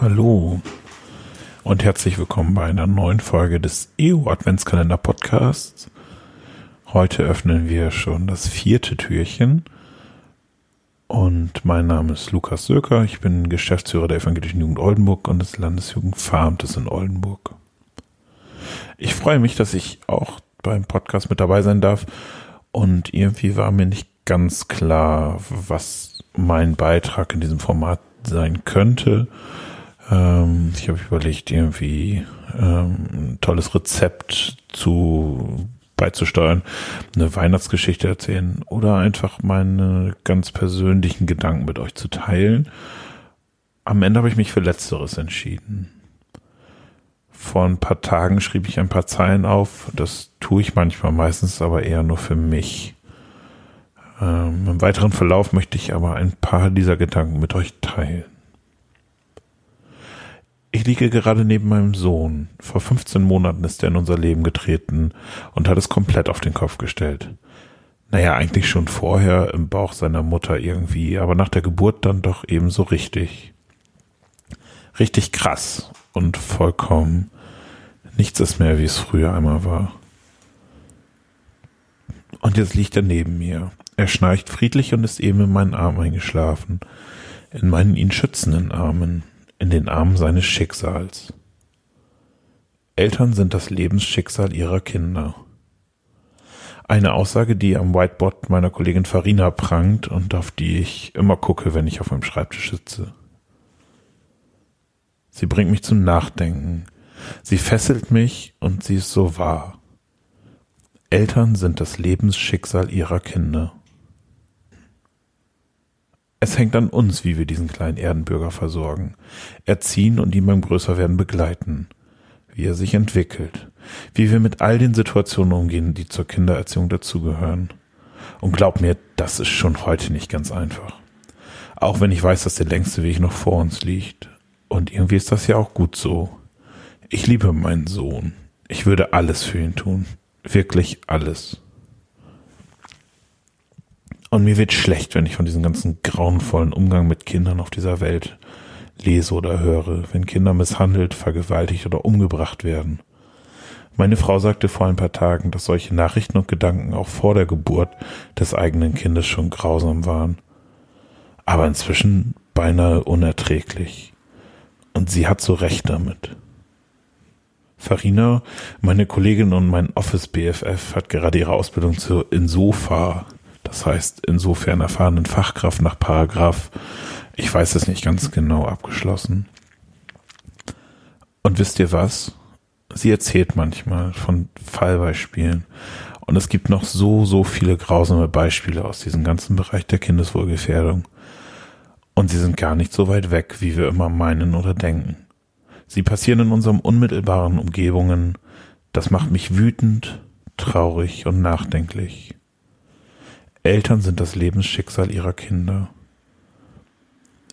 Hallo und herzlich willkommen bei einer neuen Folge des EU Adventskalender Podcasts. Heute öffnen wir schon das vierte Türchen und mein Name ist Lukas Söker. Ich bin Geschäftsführer der Evangelischen Jugend Oldenburg und des Landesjugendveramtes in Oldenburg. Ich freue mich, dass ich auch beim Podcast mit dabei sein darf und irgendwie war mir nicht ganz klar, was mein Beitrag in diesem Format sein könnte. Ähm, ich habe überlegt, irgendwie ähm, ein tolles Rezept zu beizusteuern, eine Weihnachtsgeschichte erzählen oder einfach meine ganz persönlichen Gedanken mit euch zu teilen. Am Ende habe ich mich für Letzteres entschieden. Vor ein paar Tagen schrieb ich ein paar Zeilen auf. Das tue ich manchmal, meistens aber eher nur für mich. Ähm, Im weiteren Verlauf möchte ich aber ein paar dieser Gedanken mit euch teilen. Ich liege gerade neben meinem Sohn. Vor 15 Monaten ist er in unser Leben getreten und hat es komplett auf den Kopf gestellt. Naja, eigentlich schon vorher im Bauch seiner Mutter irgendwie, aber nach der Geburt dann doch ebenso richtig. Richtig krass und vollkommen. Nichts ist mehr, wie es früher einmal war. Und jetzt liegt er neben mir. Er schnarcht friedlich und ist eben in meinen Arm eingeschlafen. In meinen ihn schützenden Armen in den Armen seines Schicksals. Eltern sind das Lebensschicksal ihrer Kinder. Eine Aussage, die am Whiteboard meiner Kollegin Farina prangt und auf die ich immer gucke, wenn ich auf meinem Schreibtisch sitze. Sie bringt mich zum Nachdenken. Sie fesselt mich und sie ist so wahr. Eltern sind das Lebensschicksal ihrer Kinder. Es hängt an uns, wie wir diesen kleinen Erdenbürger versorgen, erziehen und ihn beim Größerwerden begleiten, wie er sich entwickelt, wie wir mit all den Situationen umgehen, die zur Kindererziehung dazugehören. Und glaub mir, das ist schon heute nicht ganz einfach. Auch wenn ich weiß, dass der längste Weg noch vor uns liegt. Und irgendwie ist das ja auch gut so. Ich liebe meinen Sohn. Ich würde alles für ihn tun. Wirklich alles. Und mir wird schlecht, wenn ich von diesem ganzen grauenvollen Umgang mit Kindern auf dieser Welt lese oder höre, wenn Kinder misshandelt, vergewaltigt oder umgebracht werden. Meine Frau sagte vor ein paar Tagen, dass solche Nachrichten und Gedanken auch vor der Geburt des eigenen Kindes schon grausam waren. Aber inzwischen beinahe unerträglich. Und sie hat so recht damit. Farina, meine Kollegin und mein Office BFF, hat gerade ihre Ausbildung zur Insofa das heißt insofern erfahrenen Fachkraft nach Paragraph, ich weiß es nicht ganz genau, abgeschlossen. Und wisst ihr was? Sie erzählt manchmal von Fallbeispielen. Und es gibt noch so, so viele grausame Beispiele aus diesem ganzen Bereich der Kindeswohlgefährdung. Und sie sind gar nicht so weit weg, wie wir immer meinen oder denken. Sie passieren in unseren unmittelbaren Umgebungen. Das macht mich wütend, traurig und nachdenklich. Eltern sind das Lebensschicksal ihrer Kinder.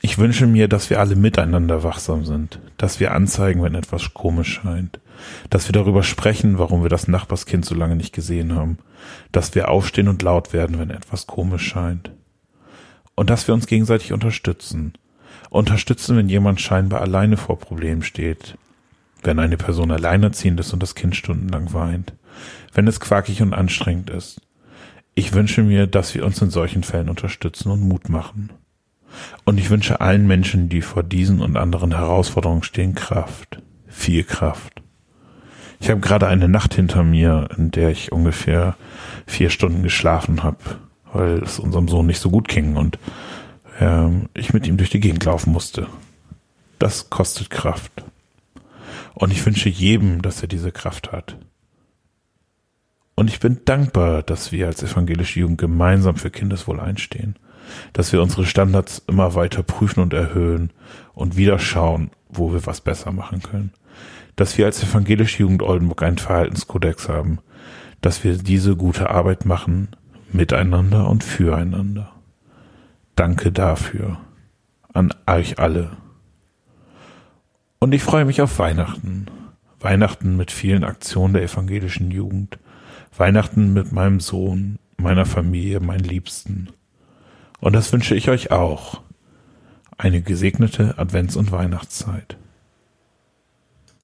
Ich wünsche mir, dass wir alle miteinander wachsam sind, dass wir anzeigen, wenn etwas komisch scheint, dass wir darüber sprechen, warum wir das Nachbarskind so lange nicht gesehen haben, dass wir aufstehen und laut werden, wenn etwas komisch scheint. Und dass wir uns gegenseitig unterstützen. Unterstützen, wenn jemand scheinbar alleine vor Problemen steht, wenn eine Person alleinerziehend ist und das Kind stundenlang weint, wenn es quakig und anstrengend ist, ich wünsche mir, dass wir uns in solchen Fällen unterstützen und Mut machen. Und ich wünsche allen Menschen, die vor diesen und anderen Herausforderungen stehen, Kraft. Viel Kraft. Ich habe gerade eine Nacht hinter mir, in der ich ungefähr vier Stunden geschlafen habe, weil es unserem Sohn nicht so gut ging und ähm, ich mit ihm durch die Gegend laufen musste. Das kostet Kraft. Und ich wünsche jedem, dass er diese Kraft hat. Und ich bin dankbar, dass wir als evangelische Jugend gemeinsam für Kindeswohl einstehen, dass wir unsere Standards immer weiter prüfen und erhöhen und wieder schauen, wo wir was besser machen können, dass wir als evangelische Jugend Oldenburg einen Verhaltenskodex haben, dass wir diese gute Arbeit machen, miteinander und füreinander. Danke dafür an euch alle. Und ich freue mich auf Weihnachten. Weihnachten mit vielen Aktionen der evangelischen Jugend Weihnachten mit meinem Sohn, meiner Familie, meinen Liebsten. Und das wünsche ich euch auch. Eine gesegnete Advents- und Weihnachtszeit.